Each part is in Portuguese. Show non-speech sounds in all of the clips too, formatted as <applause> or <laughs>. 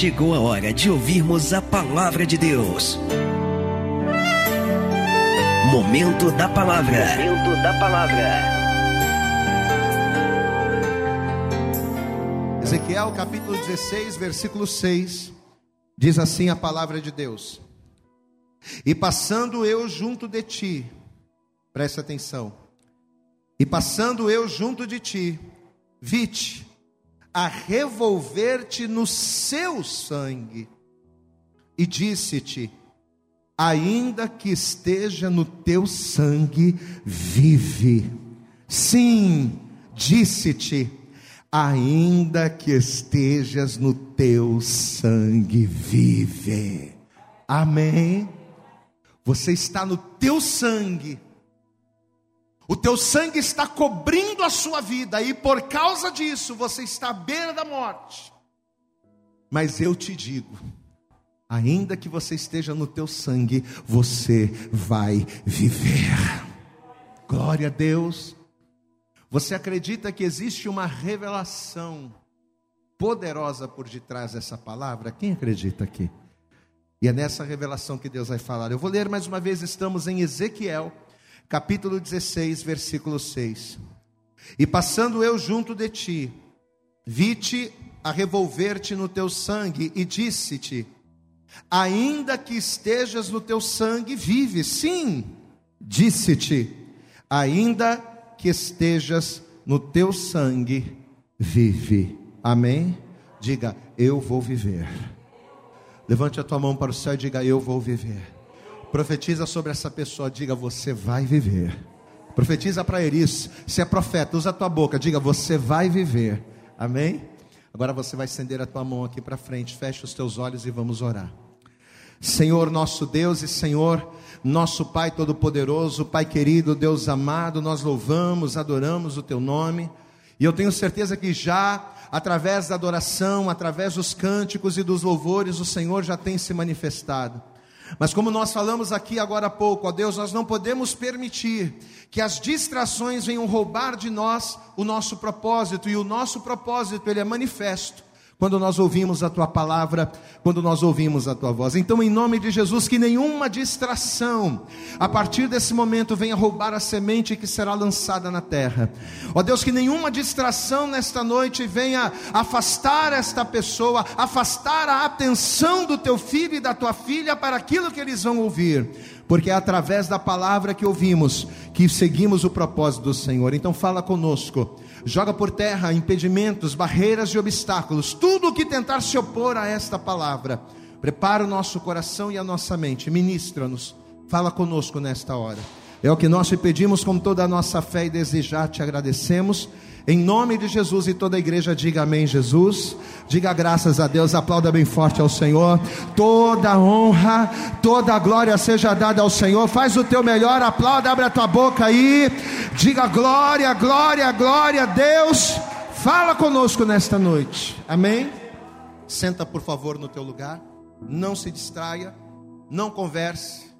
chegou a hora de ouvirmos a palavra de Deus. Momento da palavra. Momento da palavra. Ezequiel capítulo 16, versículo 6, diz assim a palavra de Deus: E passando eu junto de ti, presta atenção, e passando eu junto de ti, vi-te a revolver-te no seu sangue, e disse-te: ainda que esteja no teu sangue, vive. Sim, disse-te, ainda que estejas no teu sangue, vive. Amém. Você está no teu sangue. O teu sangue está cobrindo a sua vida e por causa disso você está à beira da morte. Mas eu te digo, ainda que você esteja no teu sangue, você vai viver. Glória a Deus. Você acredita que existe uma revelação poderosa por detrás dessa palavra? Quem acredita aqui? E é nessa revelação que Deus vai falar. Eu vou ler mais uma vez, estamos em Ezequiel, capítulo 16, versículo 6. E passando eu junto de ti, vi-te a revolver-te no teu sangue e disse-te: Ainda que estejas no teu sangue, vive. Sim, disse-te, ainda que estejas no teu sangue, vive. Amém? Diga, eu vou viver. Levante a tua mão para o céu e diga, eu vou viver. Profetiza sobre essa pessoa, diga, você vai viver. Profetiza para Eris, se é profeta, usa a tua boca, diga, você vai viver. Amém? Agora você vai estender a tua mão aqui para frente, fecha os teus olhos e vamos orar. Senhor nosso Deus e Senhor nosso Pai Todo-Poderoso, Pai querido, Deus amado, nós louvamos, adoramos o Teu nome, e eu tenho certeza que já, através da adoração, através dos cânticos e dos louvores, o Senhor já tem se manifestado. Mas como nós falamos aqui agora há pouco, ó Deus, nós não podemos permitir que as distrações venham roubar de nós o nosso propósito, e o nosso propósito, ele é manifesto quando nós ouvimos a tua palavra, quando nós ouvimos a tua voz. Então, em nome de Jesus, que nenhuma distração a partir desse momento venha roubar a semente que será lançada na terra. Ó Deus, que nenhuma distração nesta noite venha afastar esta pessoa, afastar a atenção do teu filho e da tua filha para aquilo que eles vão ouvir porque é através da palavra que ouvimos que seguimos o propósito do Senhor. Então fala conosco, joga por terra impedimentos, barreiras e obstáculos, tudo o que tentar se opor a esta palavra. Prepara o nosso coração e a nossa mente, ministra-nos, fala conosco nesta hora. É o que nós te pedimos com toda a nossa fé e desejar te agradecemos. Em nome de Jesus e toda a igreja diga amém, Jesus. Diga graças a Deus, aplauda bem forte ao Senhor. Toda honra, toda glória seja dada ao Senhor. Faz o teu melhor, aplauda, abre a tua boca aí. Diga glória, glória, glória a Deus. Fala conosco nesta noite. Amém. Senta por favor no teu lugar. Não se distraia, não converse.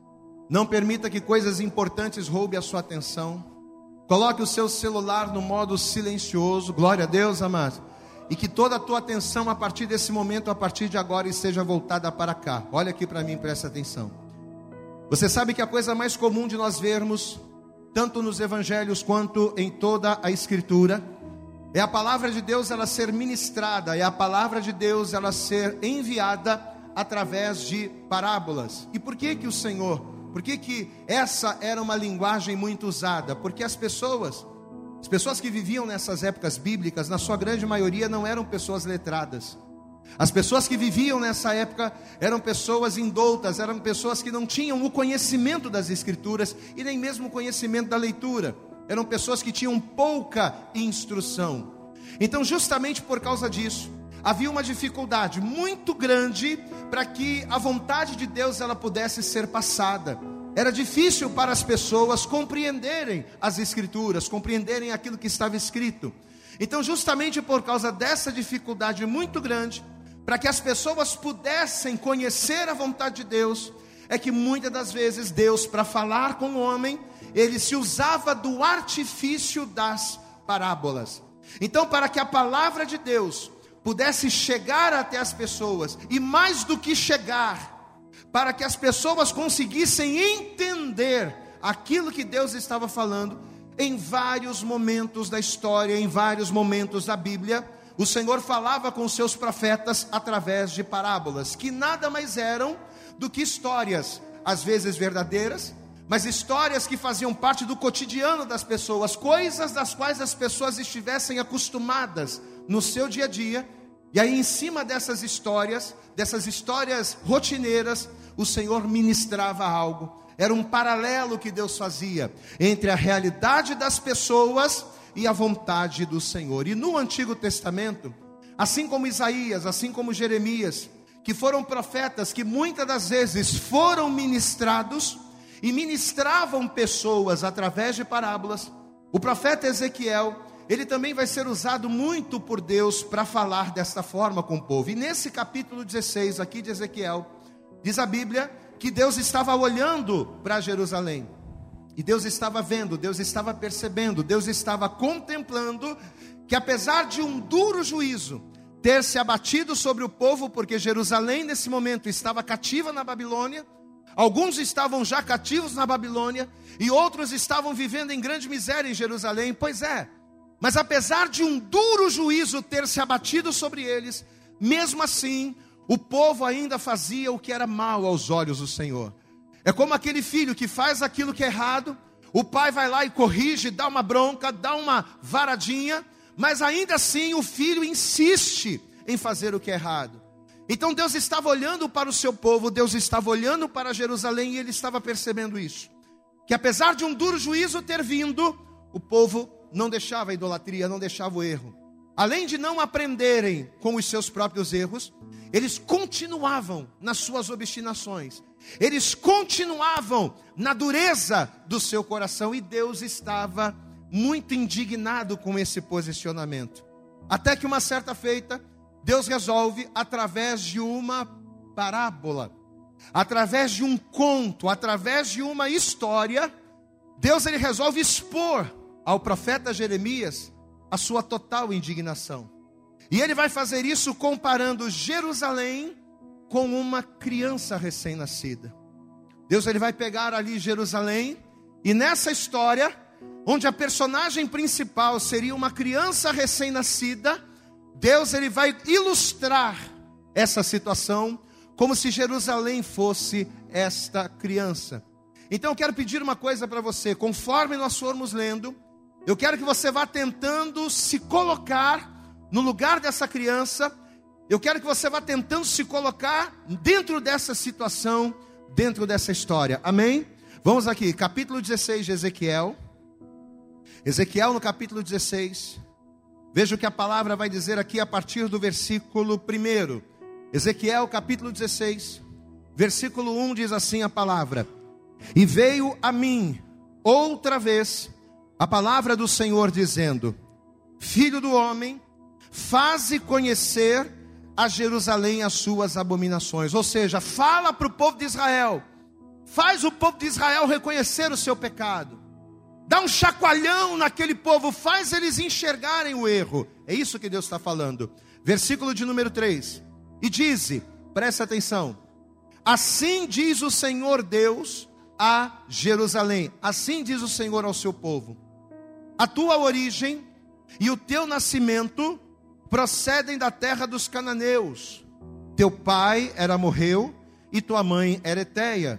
Não permita que coisas importantes roubem a sua atenção. Coloque o seu celular no modo silencioso. Glória a Deus, amado. E que toda a tua atenção a partir desse momento, a partir de agora, esteja voltada para cá. Olha aqui para mim, presta atenção. Você sabe que a coisa mais comum de nós vermos, tanto nos evangelhos quanto em toda a escritura, é a palavra de Deus ela ser ministrada, é a palavra de Deus ela ser enviada através de parábolas. E por que que o Senhor por que, que essa era uma linguagem muito usada? Porque as pessoas, as pessoas que viviam nessas épocas bíblicas, na sua grande maioria não eram pessoas letradas. As pessoas que viviam nessa época eram pessoas indoutas, eram pessoas que não tinham o conhecimento das Escrituras e nem mesmo o conhecimento da leitura. Eram pessoas que tinham pouca instrução. Então, justamente por causa disso, havia uma dificuldade muito grande para que a vontade de Deus ela pudesse ser passada. Era difícil para as pessoas compreenderem as escrituras, compreenderem aquilo que estava escrito. Então, justamente por causa dessa dificuldade muito grande, para que as pessoas pudessem conhecer a vontade de Deus, é que muitas das vezes Deus, para falar com o homem, ele se usava do artifício das parábolas. Então, para que a palavra de Deus pudesse chegar até as pessoas, e mais do que chegar, para que as pessoas conseguissem entender aquilo que Deus estava falando, em vários momentos da história, em vários momentos da Bíblia, o Senhor falava com seus profetas através de parábolas, que nada mais eram do que histórias, às vezes verdadeiras, mas histórias que faziam parte do cotidiano das pessoas, coisas das quais as pessoas estivessem acostumadas no seu dia a dia, e aí em cima dessas histórias, dessas histórias rotineiras, o Senhor ministrava algo. Era um paralelo que Deus fazia entre a realidade das pessoas e a vontade do Senhor. E no Antigo Testamento, assim como Isaías, assim como Jeremias, que foram profetas que muitas das vezes foram ministrados e ministravam pessoas através de parábolas. O profeta Ezequiel, ele também vai ser usado muito por Deus para falar desta forma com o povo. E nesse capítulo 16 aqui de Ezequiel, diz a Bíblia que Deus estava olhando para Jerusalém. E Deus estava vendo, Deus estava percebendo, Deus estava contemplando que apesar de um duro juízo ter se abatido sobre o povo, porque Jerusalém nesse momento estava cativa na Babilônia, Alguns estavam já cativos na Babilônia e outros estavam vivendo em grande miséria em Jerusalém. Pois é, mas apesar de um duro juízo ter se abatido sobre eles, mesmo assim, o povo ainda fazia o que era mal aos olhos do Senhor. É como aquele filho que faz aquilo que é errado, o pai vai lá e corrige, dá uma bronca, dá uma varadinha, mas ainda assim o filho insiste em fazer o que é errado. Então Deus estava olhando para o seu povo, Deus estava olhando para Jerusalém e ele estava percebendo isso. Que apesar de um duro juízo ter vindo, o povo não deixava a idolatria, não deixava o erro. Além de não aprenderem com os seus próprios erros, eles continuavam nas suas obstinações, eles continuavam na dureza do seu coração e Deus estava muito indignado com esse posicionamento. Até que uma certa feita, Deus resolve através de uma parábola, através de um conto, através de uma história, Deus ele resolve expor ao profeta Jeremias a sua total indignação. E ele vai fazer isso comparando Jerusalém com uma criança recém-nascida. Deus ele vai pegar ali Jerusalém e nessa história, onde a personagem principal seria uma criança recém-nascida, Deus ele vai ilustrar essa situação como se Jerusalém fosse esta criança. Então eu quero pedir uma coisa para você, conforme nós formos lendo, eu quero que você vá tentando se colocar no lugar dessa criança. Eu quero que você vá tentando se colocar dentro dessa situação, dentro dessa história. Amém? Vamos aqui, capítulo 16 de Ezequiel. Ezequiel no capítulo 16. Veja o que a palavra vai dizer aqui a partir do versículo 1. Ezequiel capítulo 16, versículo 1 diz assim a palavra: E veio a mim outra vez a palavra do Senhor dizendo: Filho do homem, faze conhecer a Jerusalém as suas abominações. Ou seja, fala para o povo de Israel, faz o povo de Israel reconhecer o seu pecado dá um chacoalhão naquele povo, faz eles enxergarem o erro. É isso que Deus está falando. Versículo de número 3: E diz, presta atenção: Assim diz o Senhor Deus a Jerusalém, assim diz o Senhor ao seu povo: A tua origem e o teu nascimento procedem da terra dos cananeus. Teu pai era morreu e tua mãe era eteia.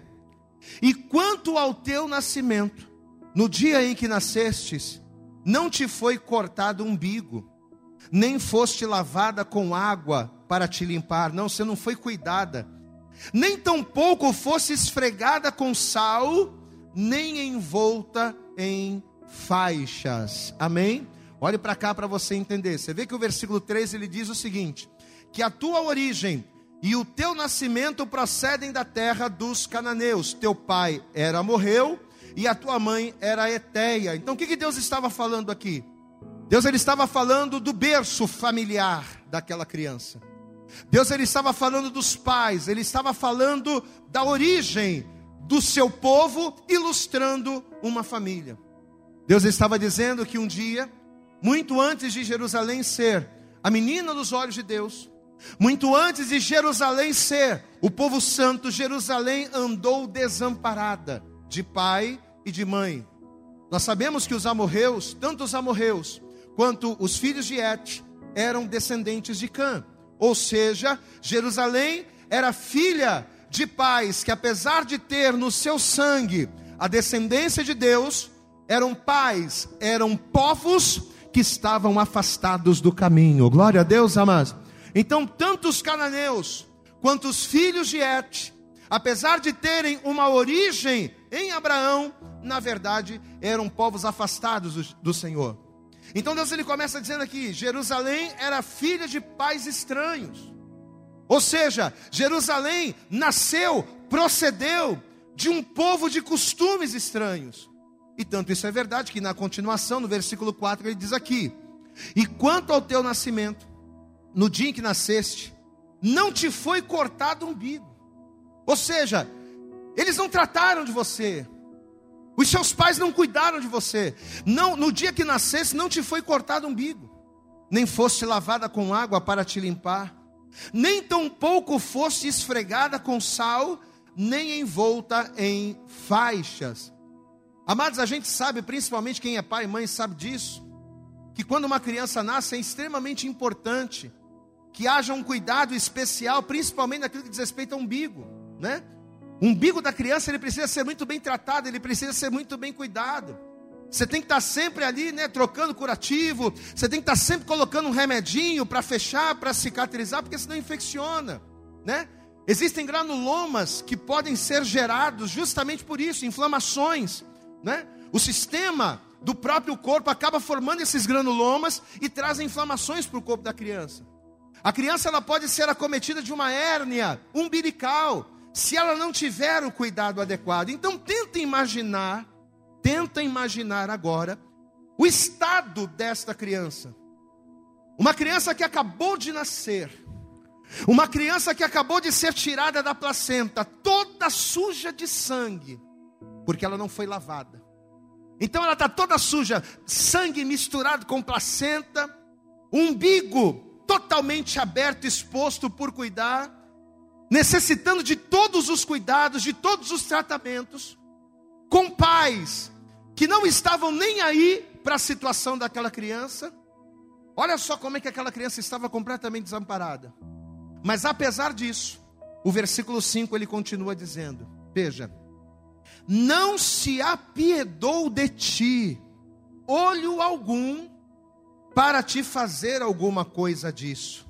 E quanto ao teu nascimento, no dia em que nascestes, não te foi cortado o umbigo, nem foste lavada com água para te limpar, não, você não foi cuidada, nem tampouco fosse esfregada com sal, nem envolta em faixas. Amém? Olhe para cá para você entender. Você vê que o versículo 13 ele diz o seguinte: que a tua origem e o teu nascimento procedem da terra dos cananeus. Teu pai era morreu e a tua mãe era Eteia. Então o que, que Deus estava falando aqui? Deus ele estava falando do berço familiar daquela criança. Deus ele estava falando dos pais, ele estava falando da origem do seu povo, ilustrando uma família. Deus estava dizendo que um dia, muito antes de Jerusalém ser a menina dos olhos de Deus. Muito antes de Jerusalém ser o povo santo, Jerusalém andou desamparada de pai e de mãe. Nós sabemos que os amorreus, tanto os amorreus quanto os filhos de Et, eram descendentes de Cã. Ou seja, Jerusalém era filha de pais que, apesar de ter no seu sangue a descendência de Deus, eram pais, eram povos que estavam afastados do caminho. Glória a Deus, amados. Então, tanto os cananeus quanto os filhos de Et, apesar de terem uma origem em Abraão, na verdade, eram povos afastados do, Senhor. Então Deus ele começa dizendo aqui: Jerusalém era filha de pais estranhos. Ou seja, Jerusalém nasceu, procedeu de um povo de costumes estranhos. E tanto isso é verdade que na continuação, no versículo 4, ele diz aqui: E quanto ao teu nascimento, no dia em que nasceste, não te foi cortado o umbigo. Ou seja, eles não trataram de você. Os seus pais não cuidaram de você. Não, no dia que nascesse, não te foi cortado o umbigo. Nem foste lavada com água para te limpar. Nem tampouco foste esfregada com sal, nem envolta em faixas. Amados, a gente sabe, principalmente quem é pai e mãe sabe disso, que quando uma criança nasce é extremamente importante que haja um cuidado especial, principalmente naquilo que diz respeito ao umbigo, né? O umbigo da criança ele precisa ser muito bem tratado, ele precisa ser muito bem cuidado. Você tem que estar sempre ali, né, trocando curativo. Você tem que estar sempre colocando um remedinho para fechar, para cicatrizar, porque senão infecciona, né? Existem granulomas que podem ser gerados justamente por isso, inflamações, né? O sistema do próprio corpo acaba formando esses granulomas e traz inflamações para o corpo da criança. A criança ela pode ser acometida de uma hérnia umbilical se ela não tiver o cuidado adequado. Então tenta imaginar, tenta imaginar agora o estado desta criança. Uma criança que acabou de nascer, uma criança que acabou de ser tirada da placenta, toda suja de sangue, porque ela não foi lavada. Então ela está toda suja, sangue misturado com placenta, umbigo totalmente aberto, exposto por cuidar, necessitando de todos os cuidados, de todos os tratamentos, com pais que não estavam nem aí para a situação daquela criança. Olha só como é que aquela criança estava completamente desamparada. Mas apesar disso, o versículo 5 ele continua dizendo: Veja, não se apiedou de ti, olho algum, para te fazer alguma coisa disso,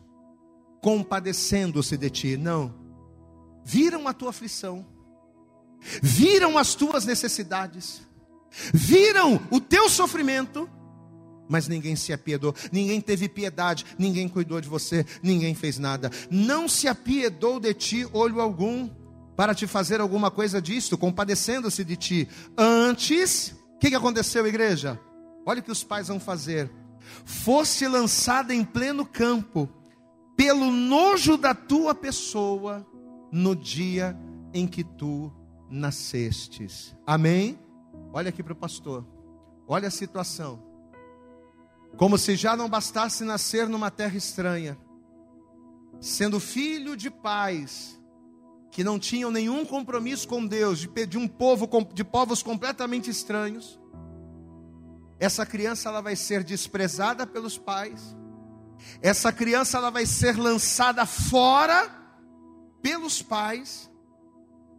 compadecendo-se de ti. Não. Viram a tua aflição, viram as tuas necessidades, viram o teu sofrimento, mas ninguém se apiedou, ninguém teve piedade, ninguém cuidou de você, ninguém fez nada. Não se apiedou de ti olho algum para te fazer alguma coisa disto, compadecendo-se de ti. Antes, o que, que aconteceu, igreja? Olha o que os pais vão fazer fosse lançada em pleno campo, pelo nojo da tua pessoa, no dia em que tu nascestes. Amém? Olha aqui para o pastor, olha a situação. Como se já não bastasse nascer numa terra estranha, sendo filho de pais que não tinham nenhum compromisso com Deus, de, um povo, de povos completamente estranhos, essa criança ela vai ser desprezada pelos pais. Essa criança ela vai ser lançada fora pelos pais.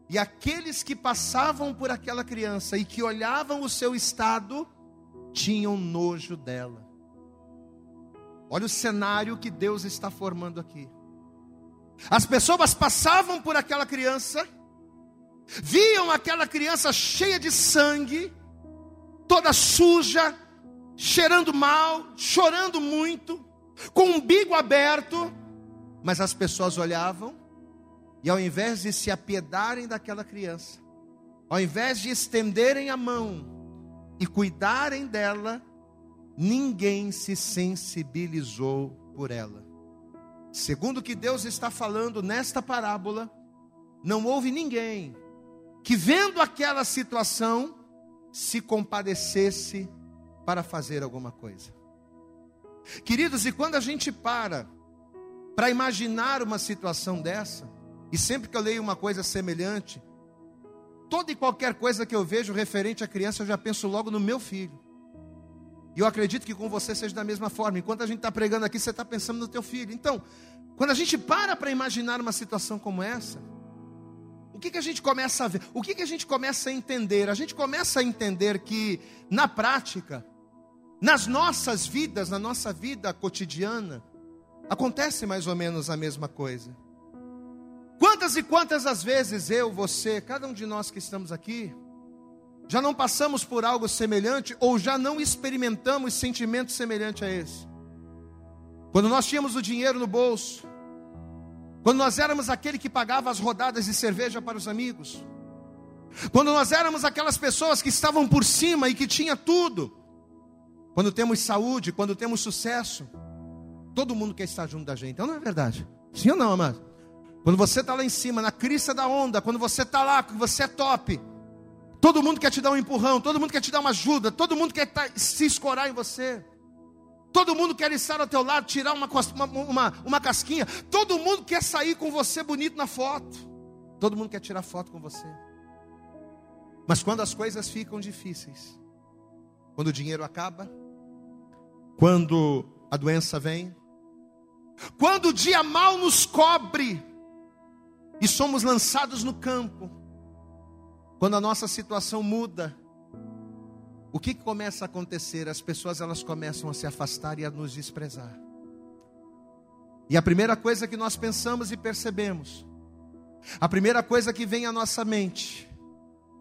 E aqueles que passavam por aquela criança e que olhavam o seu estado tinham nojo dela. Olha o cenário que Deus está formando aqui. As pessoas passavam por aquela criança, viam aquela criança cheia de sangue, toda suja, cheirando mal, chorando muito, com o umbigo aberto, mas as pessoas olhavam e ao invés de se apiedarem daquela criança, ao invés de estenderem a mão e cuidarem dela, ninguém se sensibilizou por ela. Segundo o que Deus está falando nesta parábola, não houve ninguém que, vendo aquela situação, se compadecesse para fazer alguma coisa. Queridos, e quando a gente para para imaginar uma situação dessa, e sempre que eu leio uma coisa semelhante, toda e qualquer coisa que eu vejo referente à criança, eu já penso logo no meu filho. E eu acredito que com você seja da mesma forma. Enquanto a gente está pregando aqui, você está pensando no teu filho. Então, quando a gente para para imaginar uma situação como essa, o que, que a gente começa a ver? O que, que a gente começa a entender? A gente começa a entender que, na prática, nas nossas vidas, na nossa vida cotidiana, acontece mais ou menos a mesma coisa. Quantas e quantas as vezes eu, você, cada um de nós que estamos aqui, já não passamos por algo semelhante ou já não experimentamos sentimento semelhante a esse? Quando nós tínhamos o dinheiro no bolso, quando nós éramos aquele que pagava as rodadas de cerveja para os amigos, quando nós éramos aquelas pessoas que estavam por cima e que tinha tudo, quando temos saúde, quando temos sucesso, todo mundo quer estar junto da gente, então não é verdade? Sim ou não, amado? Quando você está lá em cima, na crista da onda, quando você está lá, você é top, todo mundo quer te dar um empurrão, todo mundo quer te dar uma ajuda, todo mundo quer tá, se escorar em você. Todo mundo quer estar ao teu lado, tirar uma, uma, uma, uma casquinha. Todo mundo quer sair com você bonito na foto. Todo mundo quer tirar foto com você. Mas quando as coisas ficam difíceis, quando o dinheiro acaba, quando a doença vem, quando o dia mal nos cobre e somos lançados no campo, quando a nossa situação muda, o que, que começa a acontecer? As pessoas elas começam a se afastar e a nos desprezar. E a primeira coisa que nós pensamos e percebemos, a primeira coisa que vem à nossa mente,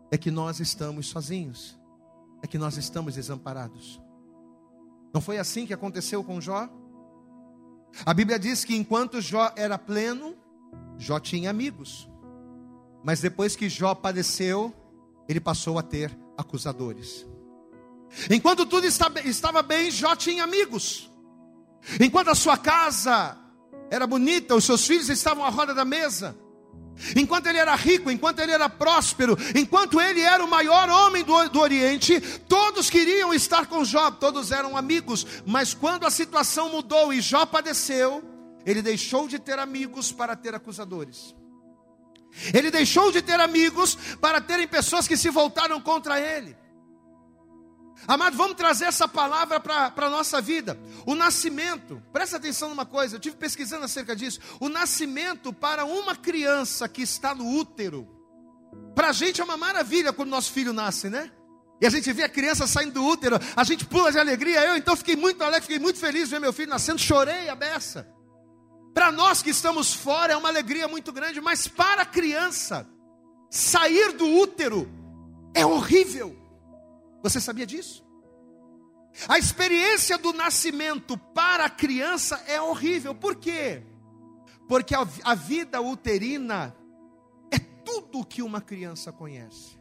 é que nós estamos sozinhos, é que nós estamos desamparados. Não foi assim que aconteceu com Jó? A Bíblia diz que enquanto Jó era pleno, Jó tinha amigos. Mas depois que Jó padeceu, ele passou a ter acusadores. Enquanto tudo estava bem, Jó tinha amigos. Enquanto a sua casa era bonita, os seus filhos estavam à roda da mesa. Enquanto ele era rico, enquanto ele era próspero, enquanto ele era o maior homem do, do Oriente, todos queriam estar com Jó, todos eram amigos. Mas quando a situação mudou e Jó padeceu, ele deixou de ter amigos para ter acusadores. Ele deixou de ter amigos para terem pessoas que se voltaram contra ele. Amado, vamos trazer essa palavra para a nossa vida. O nascimento, presta atenção numa coisa, eu tive pesquisando acerca disso. O nascimento para uma criança que está no útero, para a gente é uma maravilha quando nosso filho nasce, né? E a gente vê a criança saindo do útero, a gente pula de alegria. Eu então fiquei muito alegre, fiquei muito feliz ver meu filho nascendo, chorei a beça. Para nós que estamos fora é uma alegria muito grande, mas para a criança, sair do útero é horrível. Você sabia disso? A experiência do nascimento para a criança é horrível. Por quê? Porque a, a vida uterina é tudo que uma criança conhece.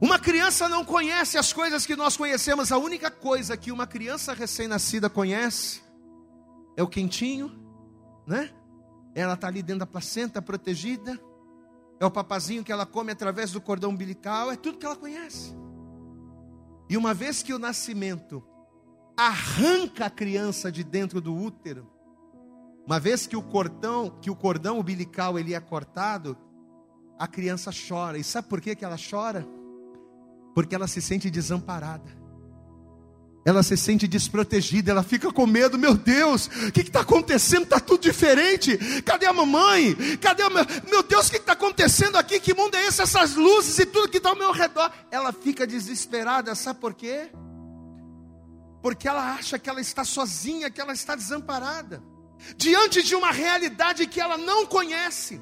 Uma criança não conhece as coisas que nós conhecemos. A única coisa que uma criança recém-nascida conhece é o quentinho, né? Ela está ali dentro da placenta protegida. É o papazinho que ela come através do cordão umbilical. É tudo que ela conhece. E uma vez que o nascimento arranca a criança de dentro do útero, uma vez que o cordão, que o cordão umbilical ele é cortado, a criança chora. E sabe por que, que ela chora? Porque ela se sente desamparada ela se sente desprotegida, ela fica com medo, meu Deus, o que está acontecendo? Está tudo diferente. Cadê a mamãe? Cadê meu, meu Deus, o que está acontecendo aqui? Que mundo é esse? Essas luzes e tudo que está ao meu redor. Ela fica desesperada, sabe por quê? Porque ela acha que ela está sozinha, que ela está desamparada, diante de uma realidade que ela não conhece.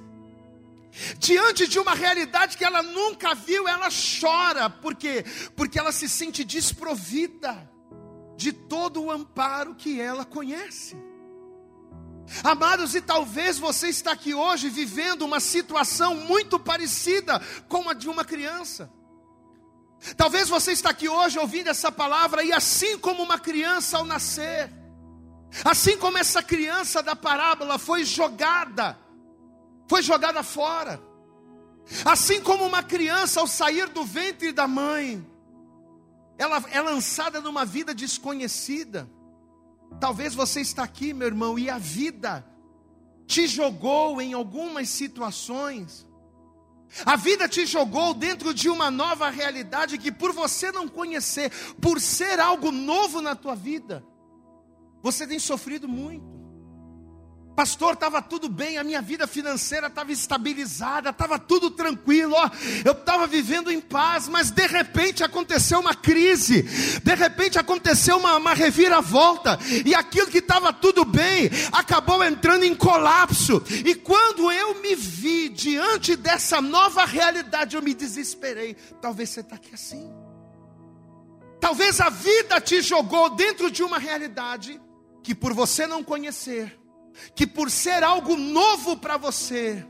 Diante de uma realidade que ela nunca viu, ela chora, por quê? Porque ela se sente desprovida de todo o amparo que ela conhece. Amados, e talvez você está aqui hoje vivendo uma situação muito parecida com a de uma criança. Talvez você está aqui hoje ouvindo essa palavra e assim como uma criança ao nascer, assim como essa criança da parábola foi jogada, foi jogada fora. Assim como uma criança ao sair do ventre da mãe, ela é lançada numa vida desconhecida. Talvez você está aqui, meu irmão, e a vida te jogou em algumas situações. A vida te jogou dentro de uma nova realidade que por você não conhecer, por ser algo novo na tua vida, você tem sofrido muito. Pastor, estava tudo bem, a minha vida financeira estava estabilizada, estava tudo tranquilo, ó, eu estava vivendo em paz, mas de repente aconteceu uma crise, de repente aconteceu uma, uma reviravolta, e aquilo que estava tudo bem acabou entrando em colapso. E quando eu me vi diante dessa nova realidade, eu me desesperei. Talvez você está aqui assim. Talvez a vida te jogou dentro de uma realidade que por você não conhecer, que por ser algo novo para você,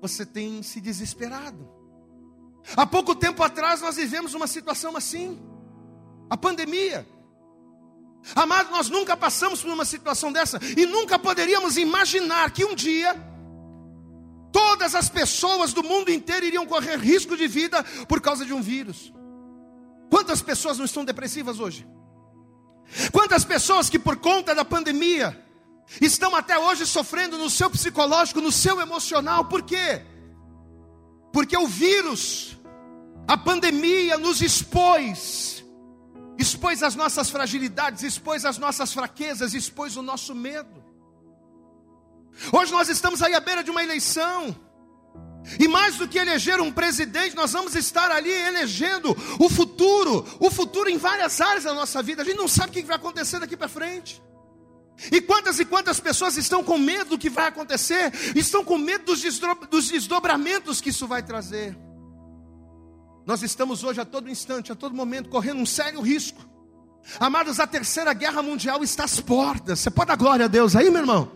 você tem se desesperado. Há pouco tempo atrás nós vivemos uma situação assim, a pandemia. Amado, nós nunca passamos por uma situação dessa e nunca poderíamos imaginar que um dia todas as pessoas do mundo inteiro iriam correr risco de vida por causa de um vírus. Quantas pessoas não estão depressivas hoje? Quantas pessoas que por conta da pandemia estão até hoje sofrendo no seu psicológico, no seu emocional, por quê? Porque o vírus, a pandemia nos expôs, expôs as nossas fragilidades, expôs as nossas fraquezas, expôs o nosso medo. Hoje nós estamos aí à beira de uma eleição, e mais do que eleger um presidente, nós vamos estar ali elegendo o futuro, o futuro em várias áreas da nossa vida. A gente não sabe o que vai acontecer daqui para frente. E quantas e quantas pessoas estão com medo do que vai acontecer, estão com medo dos, desdobramentos que isso vai trazer. Nós estamos hoje a todo instante, a todo momento, correndo um sério risco. Amados, a terceira guerra mundial está às portas. Você pode dar glória a Deus aí, meu irmão?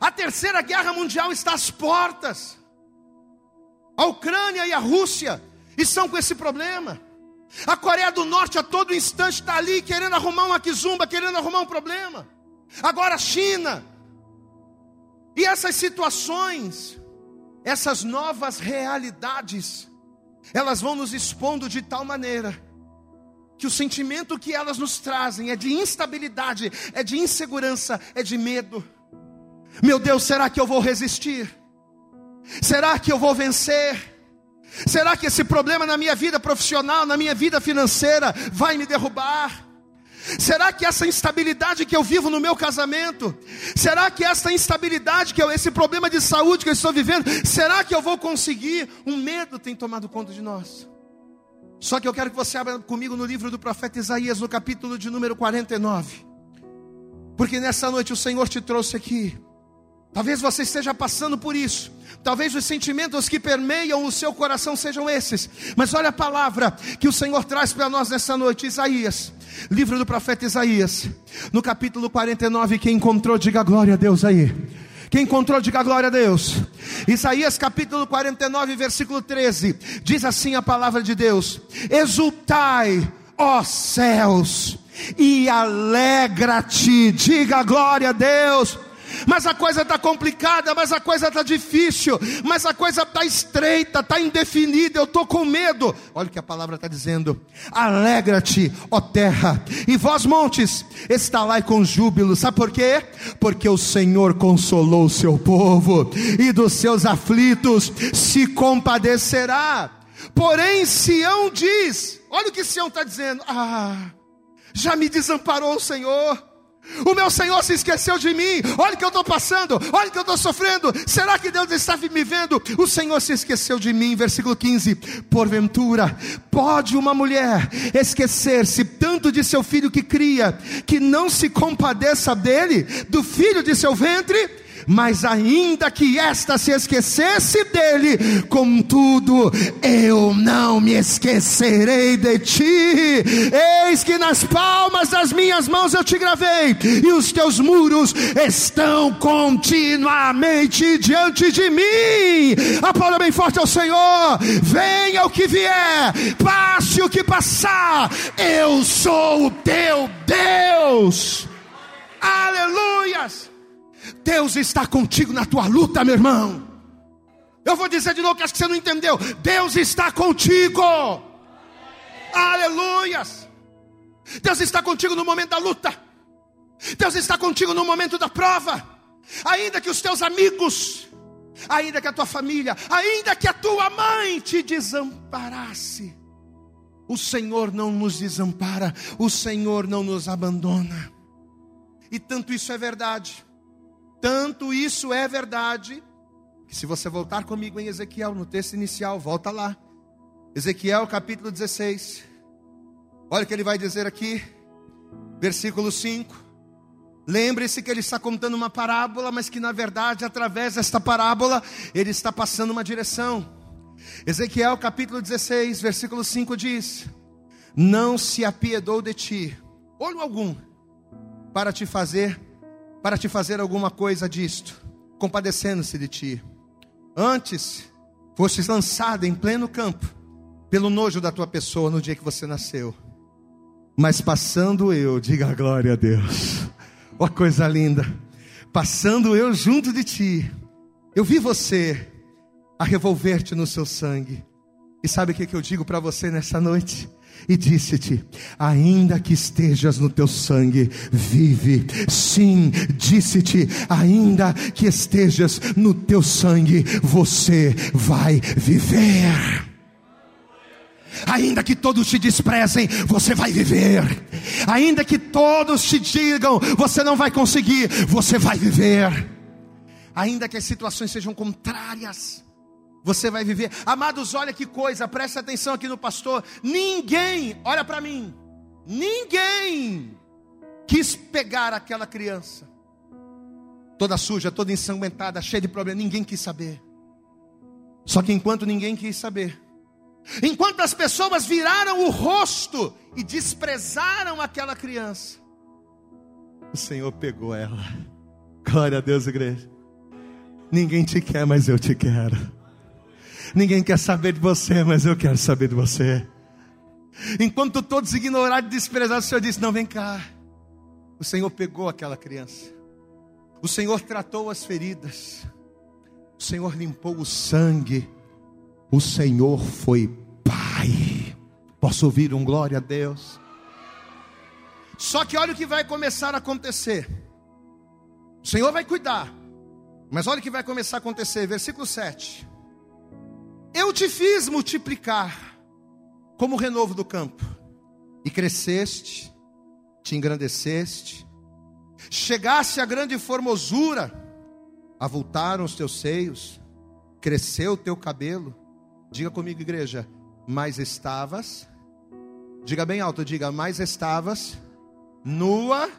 A terceira guerra mundial está às portas. A Ucrânia e a Rússia estão com esse problema. A Coreia do Norte a todo instante está ali querendo arrumar uma quizumba, querendo arrumar um problema agora a China. E essas situações, essas novas realidades, elas vão nos expondo de tal maneira que o sentimento que elas nos trazem é de instabilidade, é de insegurança, é de medo. Meu Deus, será que eu vou resistir? Será que eu vou vencer? Será que esse problema na minha vida profissional, na minha vida financeira, vai me derrubar? Será que essa instabilidade que eu vivo no meu casamento, será que essa instabilidade que eu, esse problema de saúde que eu estou vivendo, será que eu vou conseguir? Um medo tem tomado conta de nós. Só que eu quero que você abra comigo no livro do profeta Isaías, no capítulo de número 49. Porque nessa noite o Senhor te trouxe aqui. Talvez você esteja passando por isso. Talvez os sentimentos que permeiam o seu coração sejam esses. Mas olha a palavra que o Senhor traz para nós nessa noite, Isaías. Livro do profeta Isaías, no capítulo 49, quem encontrou, diga glória a Deus aí. Quem encontrou, diga glória a Deus. Isaías capítulo 49, versículo 13, diz assim a palavra de Deus: Exultai, ó céus, e alegra-te, diga glória a Deus mas a coisa está complicada, mas a coisa está difícil, mas a coisa está estreita, está indefinida, eu estou com medo. Olha o que a palavra está dizendo: alegra-te, ó terra, e vós montes, está lá com júbilo, sabe por quê? Porque o Senhor consolou o seu povo, e dos seus aflitos se compadecerá. Porém, Sião diz: olha o que Sião está dizendo, ah, já me desamparou o Senhor o meu Senhor se esqueceu de mim. Olha o que eu estou passando. Olha o que eu estou sofrendo. Será que Deus está me vendo? O Senhor se esqueceu de mim. Versículo 15. Porventura, pode uma mulher esquecer-se tanto de seu filho que cria, que não se compadeça dele, do filho de seu ventre? Mas ainda que esta se esquecesse dele, contudo, eu não me esquecerei de ti. Eis que nas palmas das minhas mãos eu te gravei, e os teus muros estão continuamente diante de mim. Aplauda bem forte ao Senhor. Venha o que vier, passe o que passar, eu sou o teu Deus. Aleluias. Deus está contigo na tua luta, meu irmão. Eu vou dizer de novo que acho que você não entendeu. Deus está contigo. Aleluias. Deus está contigo no momento da luta. Deus está contigo no momento da prova. Ainda que os teus amigos, ainda que a tua família, ainda que a tua mãe te desamparasse, o Senhor não nos desampara, o Senhor não nos abandona. E tanto isso é verdade, tanto isso é verdade, que se você voltar comigo em Ezequiel, no texto inicial, volta lá. Ezequiel capítulo 16. Olha o que ele vai dizer aqui, versículo 5. Lembre-se que ele está contando uma parábola, mas que na verdade, através desta parábola, ele está passando uma direção. Ezequiel capítulo 16, versículo 5 diz: Não se apiedou de ti, olho algum, para te fazer, para te fazer alguma coisa disto, compadecendo-se de ti. Antes, fostes lançado em pleno campo, pelo nojo da tua pessoa no dia que você nasceu. Mas passando eu, diga glória a Deus. Ó coisa linda. Passando eu junto de ti, eu vi você a revolver-te no seu sangue. E sabe o que, que eu digo para você nessa noite? E disse-te: ainda que estejas no teu sangue, vive. Sim, disse-te: ainda que estejas no teu sangue, você vai viver. Ainda que todos te desprezem, você vai viver. Ainda que todos te digam, você não vai conseguir, você vai viver. Ainda que as situações sejam contrárias, você vai viver. Amados, olha que coisa, preste atenção aqui no pastor. Ninguém, olha para mim, ninguém quis pegar aquela criança, toda suja, toda ensanguentada, cheia de problemas, ninguém quis saber. Só que enquanto ninguém quis saber, Enquanto as pessoas viraram o rosto e desprezaram aquela criança, o Senhor pegou ela. Glória a Deus, igreja. Ninguém te quer, mas eu te quero. Ninguém quer saber de você, mas eu quero saber de você. Enquanto todos ignoraram e desprezaram, o Senhor disse: Não, vem cá. O Senhor pegou aquela criança. O Senhor tratou as feridas. O Senhor limpou o sangue o Senhor foi Pai. Posso ouvir um glória a Deus? Só que olha o que vai começar a acontecer. O Senhor vai cuidar. Mas olha o que vai começar a acontecer. Versículo 7. Eu te fiz multiplicar como o renovo do campo, e cresceste, te engrandeceste, chegaste a grande formosura, avultaram os teus seios, cresceu o teu cabelo, Diga comigo, igreja. Mas estavas. Diga bem alto, diga, mas estavas nua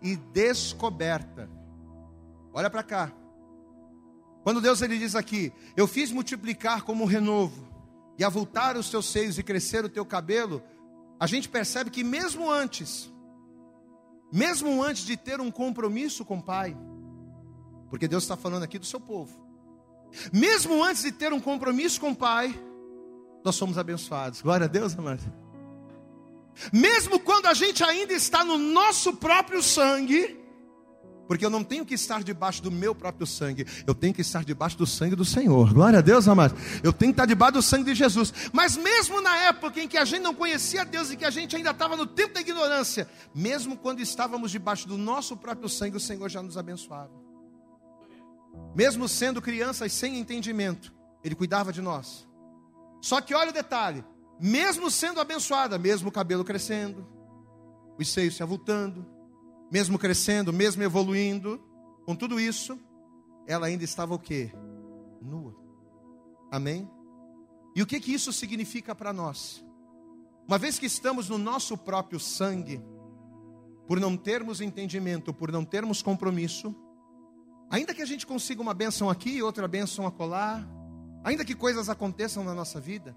e descoberta. Olha para cá. Quando Deus ele diz aqui: Eu fiz multiplicar como um renovo, e avultar os teus seios e crescer o teu cabelo, a gente percebe que mesmo antes, mesmo antes de ter um compromisso com o Pai, porque Deus está falando aqui do seu povo, mesmo antes de ter um compromisso com o Pai, nós somos abençoados. Glória a Deus, amado. Mesmo quando a gente ainda está no nosso próprio sangue, porque eu não tenho que estar debaixo do meu próprio sangue, eu tenho que estar debaixo do sangue do Senhor. Glória a Deus, amado. Eu tenho que estar debaixo do sangue de Jesus. Mas mesmo na época em que a gente não conhecia Deus e que a gente ainda estava no tempo da ignorância, mesmo quando estávamos debaixo do nosso próprio sangue, o Senhor já nos abençoava. Mesmo sendo crianças sem entendimento, Ele cuidava de nós. Só que olha o detalhe: mesmo sendo abençoada, mesmo o cabelo crescendo, os seios se avultando, mesmo crescendo, mesmo evoluindo, com tudo isso, ela ainda estava o quê? Nua. Amém? E o que que isso significa para nós? Uma vez que estamos no nosso próprio sangue, por não termos entendimento, por não termos compromisso, Ainda que a gente consiga uma bênção aqui, outra bênção acolá, ainda que coisas aconteçam na nossa vida,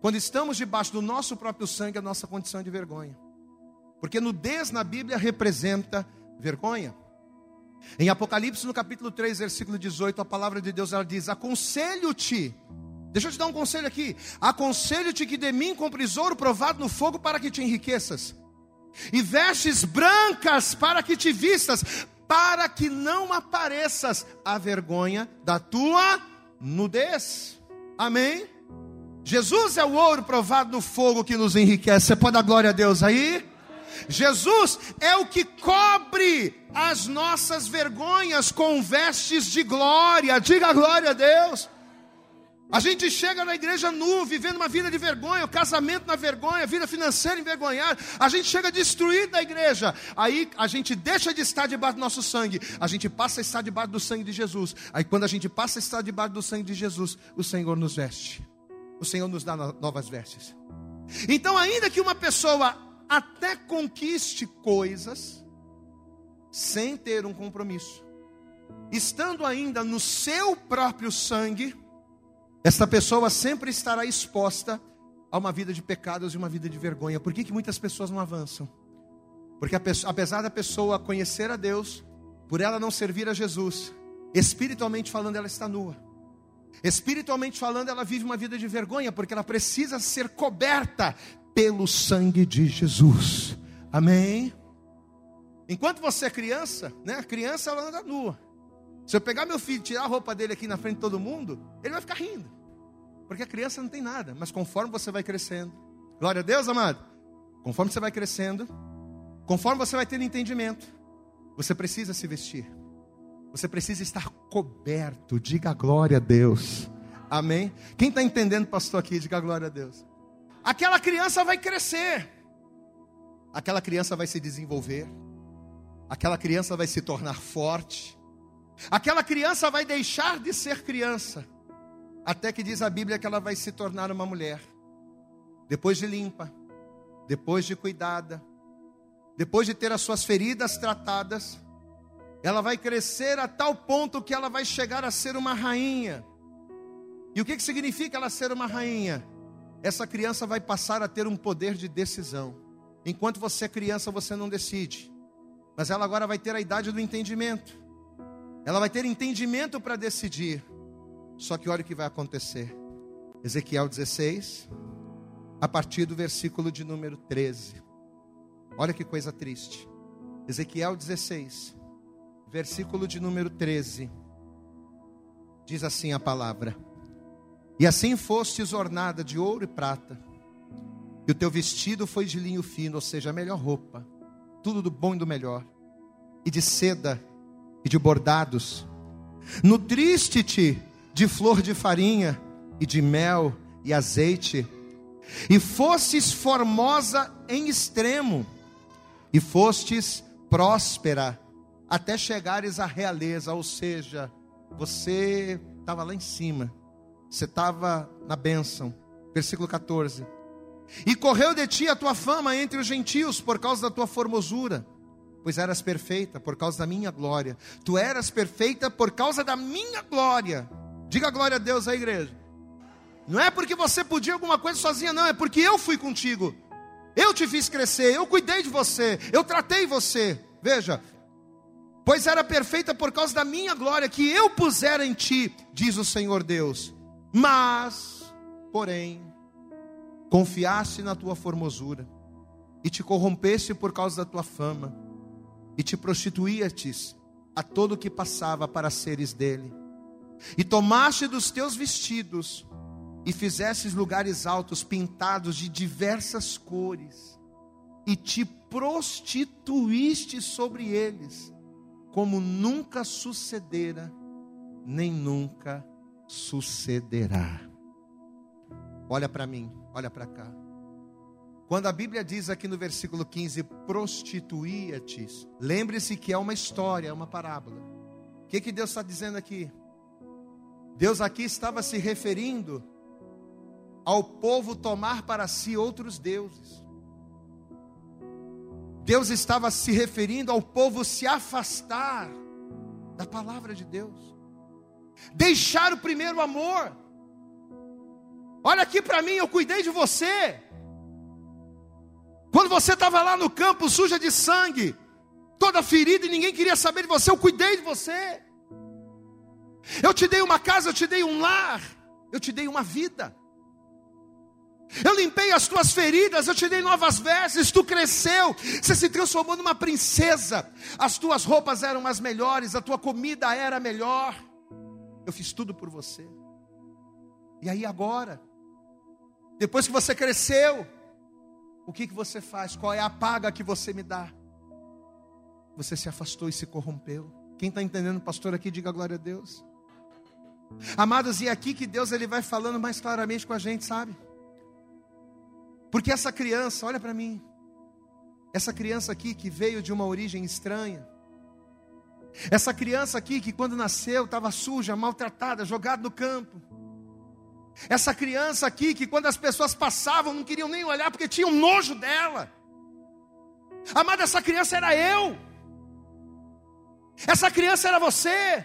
quando estamos debaixo do nosso próprio sangue, a nossa condição é de vergonha. Porque nudez na Bíblia representa vergonha. Em Apocalipse, no capítulo 3, versículo 18, a palavra de Deus ela diz: Aconselho-te, deixa eu te dar um conselho aqui. Aconselho-te que de mim compres ouro provado no fogo para que te enriqueças, e vestes brancas para que te vistas, para que não apareças a vergonha da tua nudez. Amém? Jesus é o ouro provado no fogo que nos enriquece. Você pode dar glória a Deus aí? Jesus é o que cobre as nossas vergonhas com vestes de glória. Diga glória a Deus. A gente chega na igreja nu, vivendo uma vida de vergonha, o casamento na vergonha, vida financeira envergonhada. A gente chega destruído da igreja. Aí a gente deixa de estar debaixo do nosso sangue. A gente passa a estar debaixo do sangue de Jesus. Aí quando a gente passa a estar debaixo do sangue de Jesus, o Senhor nos veste. O Senhor nos dá novas vestes. Então, ainda que uma pessoa até conquiste coisas sem ter um compromisso, estando ainda no seu próprio sangue, esta pessoa sempre estará exposta a uma vida de pecados e uma vida de vergonha. Por que, que muitas pessoas não avançam? Porque apesar da pessoa conhecer a Deus, por ela não servir a Jesus, espiritualmente falando, ela está nua. Espiritualmente falando, ela vive uma vida de vergonha, porque ela precisa ser coberta pelo sangue de Jesus. Amém? Enquanto você é criança, né? A criança ela anda nua. Se eu pegar meu filho e tirar a roupa dele aqui na frente de todo mundo, ele vai ficar rindo. Porque a criança não tem nada, mas conforme você vai crescendo, glória a Deus, amado. Conforme você vai crescendo, conforme você vai tendo entendimento, você precisa se vestir. Você precisa estar coberto. Diga glória a Deus. Amém? Quem está entendendo, pastor, aqui, diga glória a Deus. Aquela criança vai crescer. Aquela criança vai se desenvolver. Aquela criança vai se tornar forte. Aquela criança vai deixar de ser criança, até que diz a Bíblia que ela vai se tornar uma mulher, depois de limpa, depois de cuidada, depois de ter as suas feridas tratadas, ela vai crescer a tal ponto que ela vai chegar a ser uma rainha. E o que, que significa ela ser uma rainha? Essa criança vai passar a ter um poder de decisão. Enquanto você é criança, você não decide. Mas ela agora vai ter a idade do entendimento. Ela vai ter entendimento para decidir. Só que olha o que vai acontecer. Ezequiel 16, a partir do versículo de número 13. Olha que coisa triste. Ezequiel 16, versículo de número 13. Diz assim a palavra: E assim fostes ornada de ouro e prata, e o teu vestido foi de linho fino, ou seja, a melhor roupa, tudo do bom e do melhor, e de seda e de bordados. Nutriste-te de flor de farinha e de mel e azeite, e fostes formosa em extremo, e fostes próspera até chegares à realeza, ou seja, você estava lá em cima, você estava na bênção. Versículo 14. E correu de ti a tua fama entre os gentios por causa da tua formosura pois eras perfeita por causa da minha glória. Tu eras perfeita por causa da minha glória. Diga glória a Deus à igreja. Não é porque você podia alguma coisa sozinha, não, é porque eu fui contigo. Eu te fiz crescer, eu cuidei de você, eu tratei você. Veja, pois era perfeita por causa da minha glória que eu pusera em ti, diz o Senhor Deus. Mas, porém, confiaste na tua formosura e te corrompeste por causa da tua fama e te prostituías a todo o que passava para seres dele. E tomaste dos teus vestidos e fizestes lugares altos pintados de diversas cores e te prostituíste sobre eles, como nunca sucedera, nem nunca sucederá. Olha para mim, olha para cá. Quando a Bíblia diz aqui no versículo 15, prostituía-te, lembre-se que é uma história, é uma parábola. O que, que Deus está dizendo aqui? Deus aqui estava se referindo ao povo tomar para si outros deuses. Deus estava se referindo ao povo se afastar da palavra de Deus, deixar o primeiro amor. Olha aqui para mim, eu cuidei de você. Quando você estava lá no campo suja de sangue, toda ferida e ninguém queria saber de você, eu cuidei de você. Eu te dei uma casa, eu te dei um lar, eu te dei uma vida. Eu limpei as tuas feridas, eu te dei novas vestes, tu cresceu, você se transformou numa princesa. As tuas roupas eram as melhores, a tua comida era melhor. Eu fiz tudo por você. E aí agora, depois que você cresceu, o que, que você faz? Qual é a paga que você me dá? Você se afastou e se corrompeu. Quem está entendendo, pastor, aqui, diga glória a Deus. Amados, e é aqui que Deus ele vai falando mais claramente com a gente, sabe? Porque essa criança, olha para mim, essa criança aqui que veio de uma origem estranha, essa criança aqui que quando nasceu estava suja, maltratada, jogada no campo, essa criança aqui que quando as pessoas passavam não queriam nem olhar porque tinham nojo dela. Amada, essa criança era eu. Essa criança era você.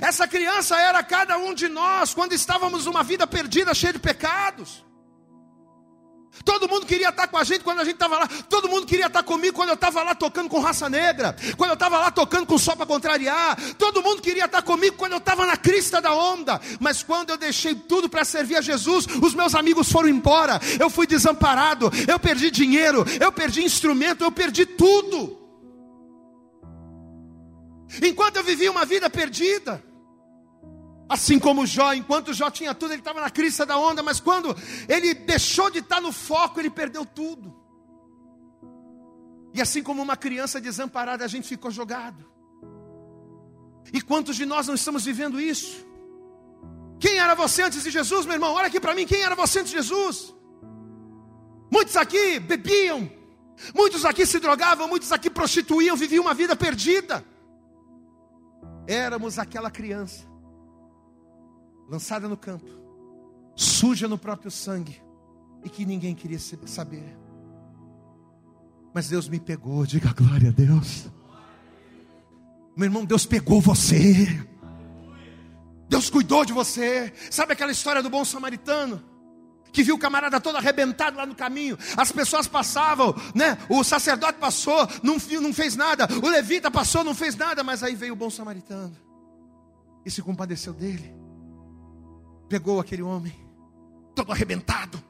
Essa criança era cada um de nós quando estávamos numa vida perdida, cheia de pecados. Todo mundo queria estar com a gente quando a gente estava lá. Todo mundo queria estar comigo quando eu estava lá tocando com raça negra. Quando eu estava lá tocando com só para contrariar. Todo mundo queria estar comigo quando eu estava na crista da onda. Mas quando eu deixei tudo para servir a Jesus, os meus amigos foram embora. Eu fui desamparado. Eu perdi dinheiro. Eu perdi instrumento. Eu perdi tudo. Enquanto eu vivia uma vida perdida. Assim como Jó, enquanto Jó tinha tudo, ele estava na crista da onda, mas quando ele deixou de estar no foco, ele perdeu tudo. E assim como uma criança desamparada, a gente ficou jogado. E quantos de nós não estamos vivendo isso? Quem era você antes de Jesus, meu irmão? Olha aqui para mim, quem era você antes de Jesus? Muitos aqui bebiam, muitos aqui se drogavam, muitos aqui prostituíam, viviam uma vida perdida. Éramos aquela criança lançada no campo, suja no próprio sangue, e que ninguém queria saber. Mas Deus me pegou, <laughs> diga glória a Deus. Meu irmão, Deus pegou você. Deus cuidou de você. Sabe aquela história do bom samaritano? Que viu o camarada todo arrebentado lá no caminho. As pessoas passavam, né? O sacerdote passou, não, não fez nada. O levita passou, não fez nada. Mas aí veio o bom samaritano e se compadeceu dele pegou aquele homem, todo arrebentado,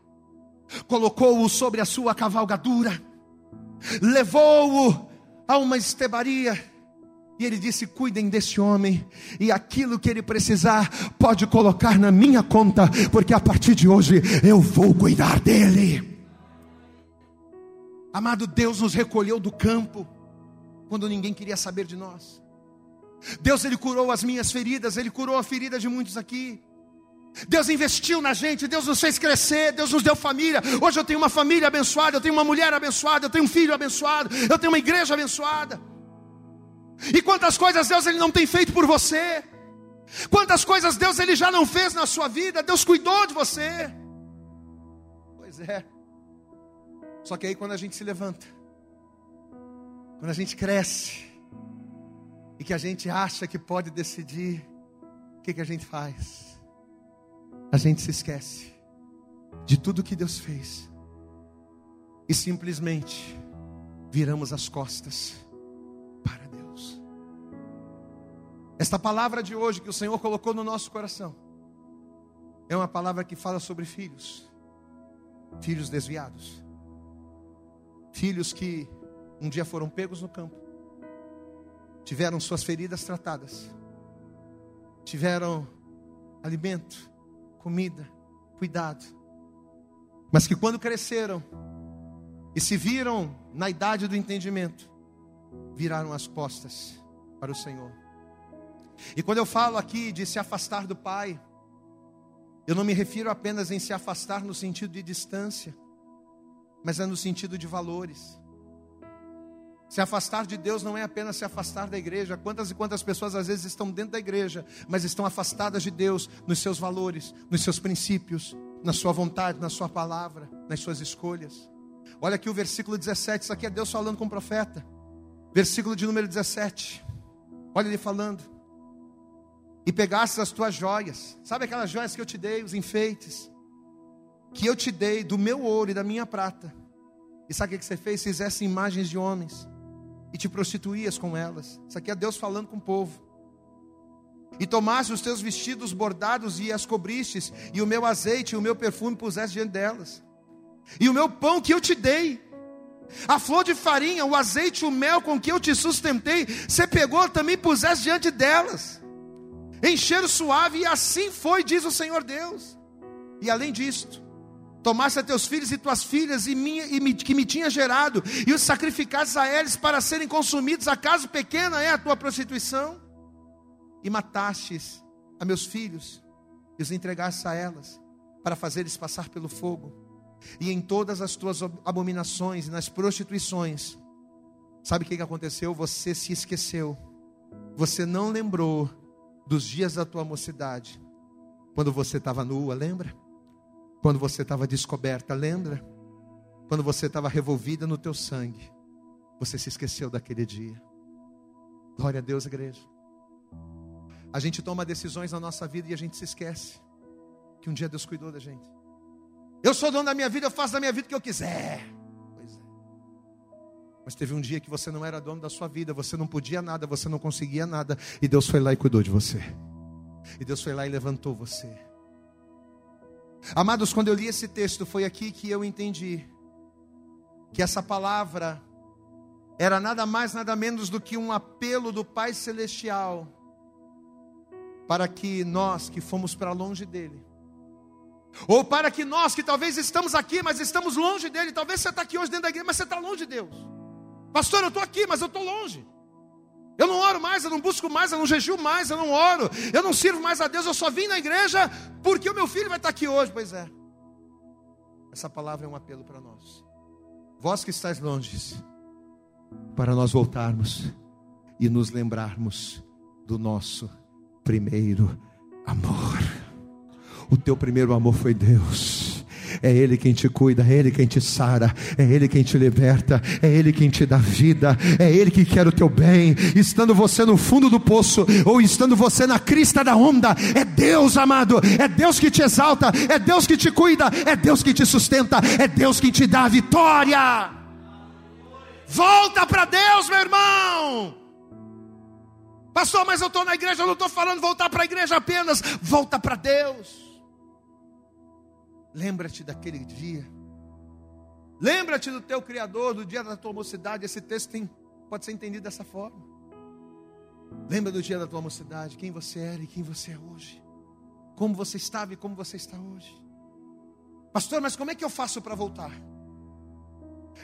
colocou-o sobre a sua cavalgadura, levou-o a uma estebaria, e ele disse: Cuidem desse homem, e aquilo que ele precisar, pode colocar na minha conta, porque a partir de hoje eu vou cuidar dele. Amado Deus nos recolheu do campo, quando ninguém queria saber de nós. Deus, Ele curou as minhas feridas, Ele curou a ferida de muitos aqui. Deus investiu na gente, Deus nos fez crescer, Deus nos deu família. Hoje eu tenho uma família abençoada, eu tenho uma mulher abençoada, eu tenho um filho abençoado, eu tenho uma igreja abençoada. E quantas coisas Deus ele não tem feito por você? Quantas coisas Deus ele já não fez na sua vida? Deus cuidou de você. Pois é. Só que aí quando a gente se levanta, quando a gente cresce e que a gente acha que pode decidir, o que, que a gente faz? A gente se esquece de tudo que Deus fez e simplesmente viramos as costas para Deus. Esta palavra de hoje que o Senhor colocou no nosso coração é uma palavra que fala sobre filhos, filhos desviados, filhos que um dia foram pegos no campo, tiveram suas feridas tratadas, tiveram alimento, comida, cuidado. Mas que quando cresceram e se viram na idade do entendimento, viraram as costas para o Senhor. E quando eu falo aqui de se afastar do Pai, eu não me refiro apenas em se afastar no sentido de distância, mas é no sentido de valores. Se afastar de Deus não é apenas se afastar da igreja. Quantas e quantas pessoas às vezes estão dentro da igreja, mas estão afastadas de Deus nos seus valores, nos seus princípios, na sua vontade, na sua palavra, nas suas escolhas. Olha aqui o versículo 17, isso aqui é Deus falando com o profeta. Versículo de número 17. Olha ele falando. E pegaste as tuas joias. Sabe aquelas joias que eu te dei, os enfeites? Que eu te dei do meu ouro e da minha prata. E sabe o que você fez? Fizesse imagens de homens e te prostituías com elas. Isso aqui é Deus falando com o povo. E tomaste os teus vestidos bordados e as cobristes, e o meu azeite e o meu perfume puseste diante delas. E o meu pão que eu te dei, a flor de farinha, o azeite, o mel com que eu te sustentei, você pegou também puseste diante delas. Em cheiro suave, e assim foi, diz o Senhor Deus. E além disto, tomasse a teus filhos e tuas filhas e, minha, e me, que me tinha gerado, e os sacrificasses a eles para serem consumidos, acaso pequena é a tua prostituição? E matastes a meus filhos e os entregastes a elas, para fazer-lhes passar pelo fogo, e em todas as tuas abominações e nas prostituições, sabe o que aconteceu? Você se esqueceu, você não lembrou dos dias da tua mocidade, quando você estava nua, lembra? Quando você estava descoberta, lembra? Quando você estava revolvida no teu sangue, você se esqueceu daquele dia. Glória a Deus, igreja. A gente toma decisões na nossa vida e a gente se esquece que um dia Deus cuidou da gente. Eu sou dono da minha vida, eu faço da minha vida o que eu quiser. Pois é. Mas teve um dia que você não era dono da sua vida, você não podia nada, você não conseguia nada, e Deus foi lá e cuidou de você. E Deus foi lá e levantou você. Amados, quando eu li esse texto, foi aqui que eu entendi que essa palavra era nada mais, nada menos do que um apelo do Pai Celestial para que nós que fomos para longe dele, ou para que nós que talvez estamos aqui, mas estamos longe dele, talvez você está aqui hoje dentro da igreja, mas você está longe de Deus, pastor, eu estou aqui, mas eu estou longe. Eu não oro mais, eu não busco mais, eu não jejuo mais, eu não oro, eu não sirvo mais a Deus, eu só vim na igreja porque o meu filho vai estar aqui hoje. Pois é, essa palavra é um apelo para nós. Vós que estáis longe, para nós voltarmos e nos lembrarmos do nosso primeiro amor. O teu primeiro amor foi Deus. É Ele quem te cuida, é Ele quem te sara, é Ele quem te liberta, é Ele quem te dá vida, é Ele que quer o teu bem. Estando você no fundo do poço, ou estando você na crista da onda, é Deus amado, é Deus que te exalta, é Deus que te cuida, é Deus que te sustenta, é Deus que te dá a vitória. Volta para Deus, meu irmão. Pastor, mas eu estou na igreja, eu não estou falando voltar para a igreja apenas, volta para Deus. Lembra-te daquele dia. Lembra-te do teu Criador, do dia da tua mocidade. Esse texto tem, pode ser entendido dessa forma. Lembra do dia da tua mocidade, quem você era e quem você é hoje. Como você estava e como você está hoje. Pastor, mas como é que eu faço para voltar?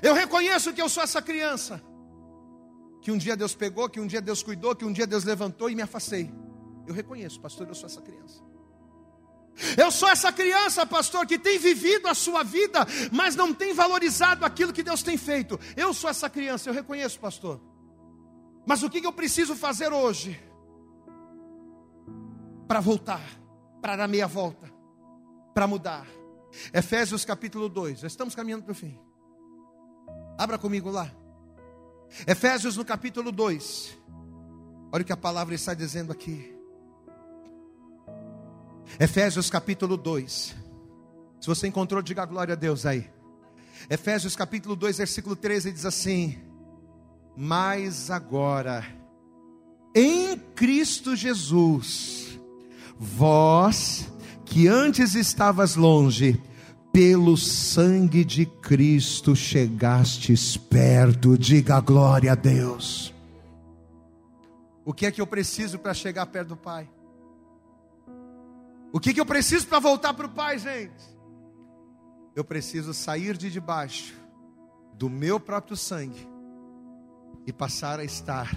Eu reconheço que eu sou essa criança. Que um dia Deus pegou, que um dia Deus cuidou, que um dia Deus levantou e me afastei. Eu reconheço, pastor, eu sou essa criança. Eu sou essa criança, pastor, que tem vivido a sua vida, mas não tem valorizado aquilo que Deus tem feito. Eu sou essa criança, eu reconheço, pastor. Mas o que eu preciso fazer hoje? Para voltar, para dar meia volta, para mudar. Efésios capítulo 2, já estamos caminhando para o fim. Abra comigo lá. Efésios no capítulo 2. Olha o que a palavra está dizendo aqui. Efésios capítulo 2. Se você encontrou, diga glória a Deus aí. Efésios capítulo 2, versículo 13 diz assim: Mas agora, em Cristo Jesus, vós que antes estavas longe, pelo sangue de Cristo chegastes perto, diga glória a Deus. O que é que eu preciso para chegar perto do Pai? O que, que eu preciso para voltar para o Pai, gente? Eu preciso sair de debaixo do meu próprio sangue e passar a estar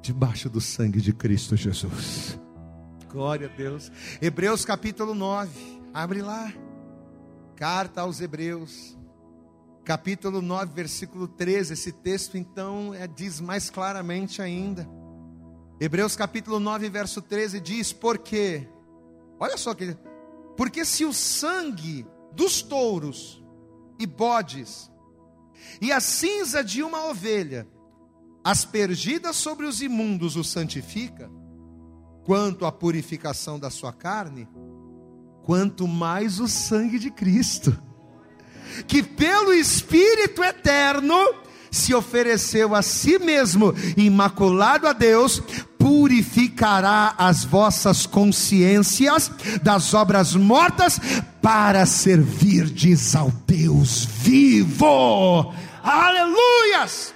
debaixo do sangue de Cristo Jesus. Glória a Deus. Hebreus capítulo 9. Abre lá. Carta aos Hebreus. Capítulo 9, versículo 13. Esse texto então é, diz mais claramente ainda. Hebreus capítulo 9, verso 13 diz: Porque Olha só que. Porque se o sangue dos touros e bodes e a cinza de uma ovelha, aspergida sobre os imundos, o santifica, quanto à purificação da sua carne, quanto mais o sangue de Cristo, que pelo Espírito eterno se ofereceu a si mesmo, imaculado a Deus, purificará as vossas consciências das obras mortas para servirdes ao Deus vivo. Aleluias!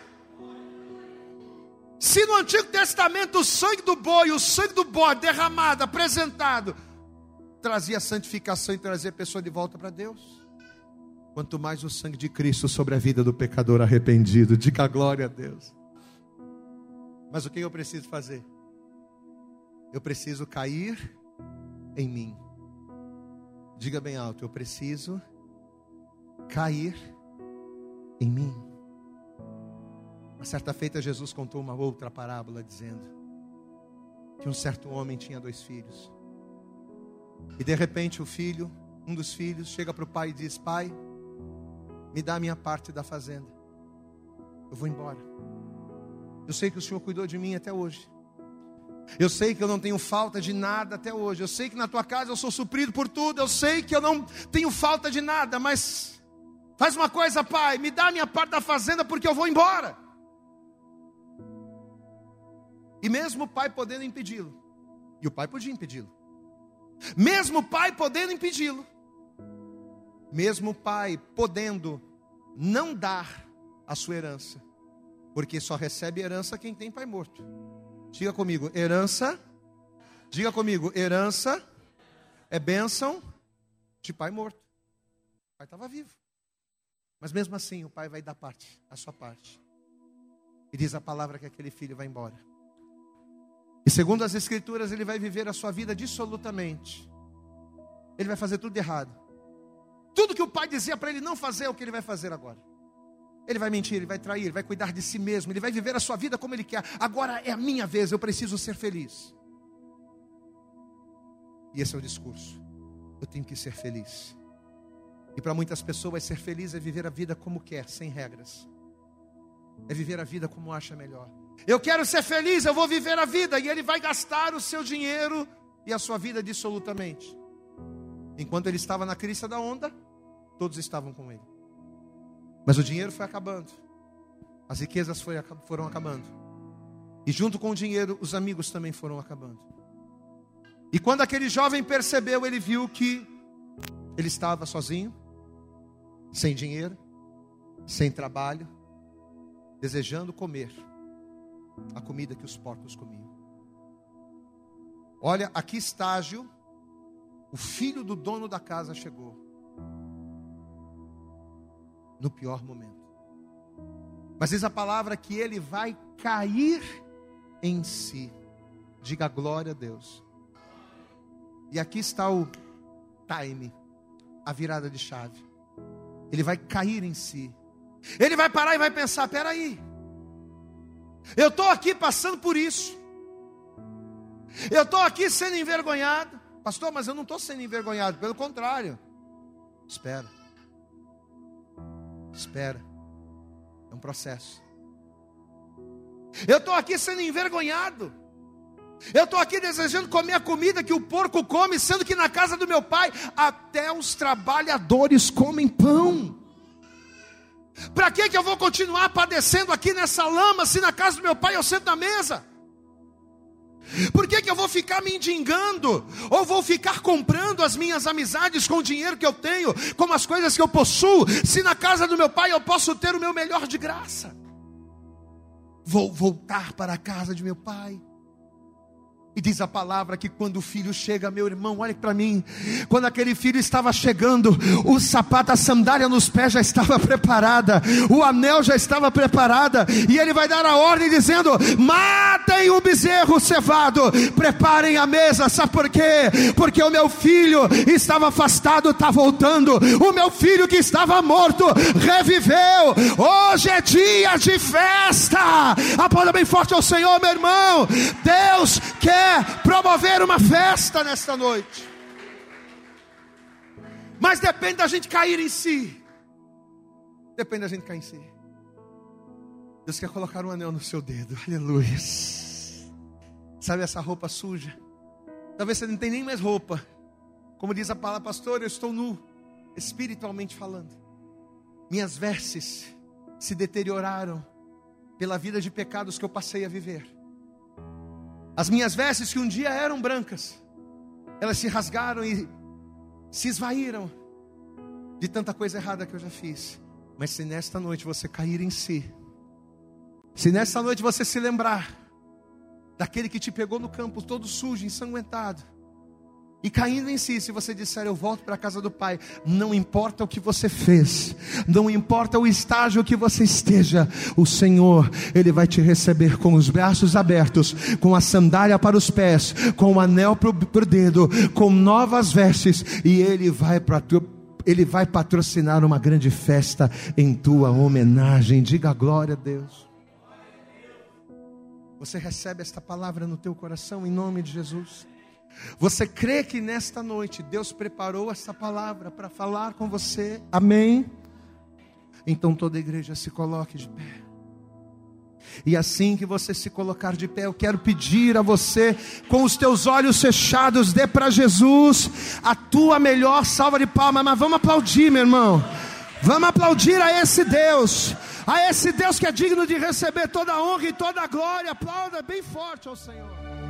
Se no Antigo Testamento o sangue do boi, o sangue do bode derramado, apresentado, trazia santificação e trazia a pessoa de volta para Deus. quanto mais o sangue de Cristo sobre a vida do pecador arrependido. Diga glória a Deus. Mas o que eu preciso fazer? Eu preciso cair em mim. Diga bem alto, eu preciso cair em mim. Uma certa feita, Jesus contou uma outra parábola dizendo que um certo homem tinha dois filhos. E de repente o filho, um dos filhos, chega para o pai e diz: Pai, me dá a minha parte da fazenda. Eu vou embora. Eu sei que o Senhor cuidou de mim até hoje. Eu sei que eu não tenho falta de nada até hoje. Eu sei que na tua casa eu sou suprido por tudo. Eu sei que eu não tenho falta de nada, mas faz uma coisa, pai, me dá a minha parte da fazenda porque eu vou embora. E mesmo o pai podendo impedi-lo, e o pai podia impedi-lo, mesmo o pai podendo impedi-lo, mesmo o pai podendo não dar a sua herança, porque só recebe herança quem tem pai morto. Diga comigo, herança. Diga comigo, herança é bênção de pai morto. O pai estava vivo. Mas mesmo assim, o pai vai dar parte, a sua parte. E diz a palavra que aquele filho vai embora. E segundo as escrituras, ele vai viver a sua vida dissolutamente. Ele vai fazer tudo errado. Tudo que o pai dizia para ele não fazer é o que ele vai fazer agora. Ele vai mentir, ele vai trair, ele vai cuidar de si mesmo, ele vai viver a sua vida como ele quer. Agora é a minha vez, eu preciso ser feliz. E esse é o discurso. Eu tenho que ser feliz. E para muitas pessoas, ser feliz é viver a vida como quer, sem regras. É viver a vida como acha melhor. Eu quero ser feliz, eu vou viver a vida. E ele vai gastar o seu dinheiro e a sua vida dissolutamente. Enquanto ele estava na crista da onda, todos estavam com ele. Mas o dinheiro foi acabando, as riquezas foram acabando, e junto com o dinheiro, os amigos também foram acabando. E quando aquele jovem percebeu, ele viu que ele estava sozinho, sem dinheiro, sem trabalho, desejando comer a comida que os porcos comiam. Olha, aqui estágio, o filho do dono da casa chegou. No pior momento. Mas diz a palavra que ele vai cair em si. Diga glória a Deus. E aqui está o time, a virada de chave. Ele vai cair em si. Ele vai parar e vai pensar: peraí, eu estou aqui passando por isso. Eu estou aqui sendo envergonhado. Pastor, mas eu não estou sendo envergonhado, pelo contrário. Espera. Espera. É um processo. Eu estou aqui sendo envergonhado. Eu estou aqui desejando comer a comida que o porco come, sendo que na casa do meu pai até os trabalhadores comem pão. Para que, que eu vou continuar padecendo aqui nessa lama, se na casa do meu pai eu sento na mesa? Por que, que eu vou ficar me indigando? Ou vou ficar comprando as minhas amizades com o dinheiro que eu tenho, com as coisas que eu possuo, se na casa do meu pai eu posso ter o meu melhor de graça? Vou voltar para a casa de meu pai e diz a palavra que quando o filho chega, meu irmão, olhe para mim. Quando aquele filho estava chegando, o sapato, a sandália nos pés já estava preparada, o anel já estava preparada, e ele vai dar a ordem dizendo: matem o bezerro cevado, preparem a mesa. Sabe por quê? Porque o meu filho estava afastado, está voltando. O meu filho que estava morto reviveu. Hoje é dia de festa. Aplauda bem forte ao Senhor, meu irmão. Deus quer quer promover uma festa nesta noite. Mas depende da gente cair em si. Depende da gente cair em si. Deus quer colocar um anel no seu dedo. Aleluia. Sabe essa roupa suja? Talvez você não tenha nem mais roupa. Como diz a palavra, pastor, eu estou nu, espiritualmente falando. Minhas vestes se deterioraram pela vida de pecados que eu passei a viver. As minhas vestes que um dia eram brancas, elas se rasgaram e se esvaíram de tanta coisa errada que eu já fiz. Mas se nesta noite você cair em si, se nesta noite você se lembrar daquele que te pegou no campo todo sujo, ensanguentado, e caindo em si, se você disser eu volto para a casa do Pai, não importa o que você fez, não importa o estágio que você esteja, o Senhor, Ele vai te receber com os braços abertos, com a sandália para os pés, com o anel para o dedo, com novas vestes, e Ele vai para ele vai patrocinar uma grande festa em tua homenagem. Diga glória a Deus. Você recebe esta palavra no teu coração em nome de Jesus? Você crê que nesta noite Deus preparou essa palavra para falar com você? Amém? Então toda a igreja se coloque de pé. E assim que você se colocar de pé, eu quero pedir a você, com os teus olhos fechados, dê para Jesus a tua melhor salva de palmas. Mas vamos aplaudir, meu irmão. Vamos aplaudir a esse Deus, a esse Deus que é digno de receber toda a honra e toda a glória. Aplauda bem forte ao Senhor.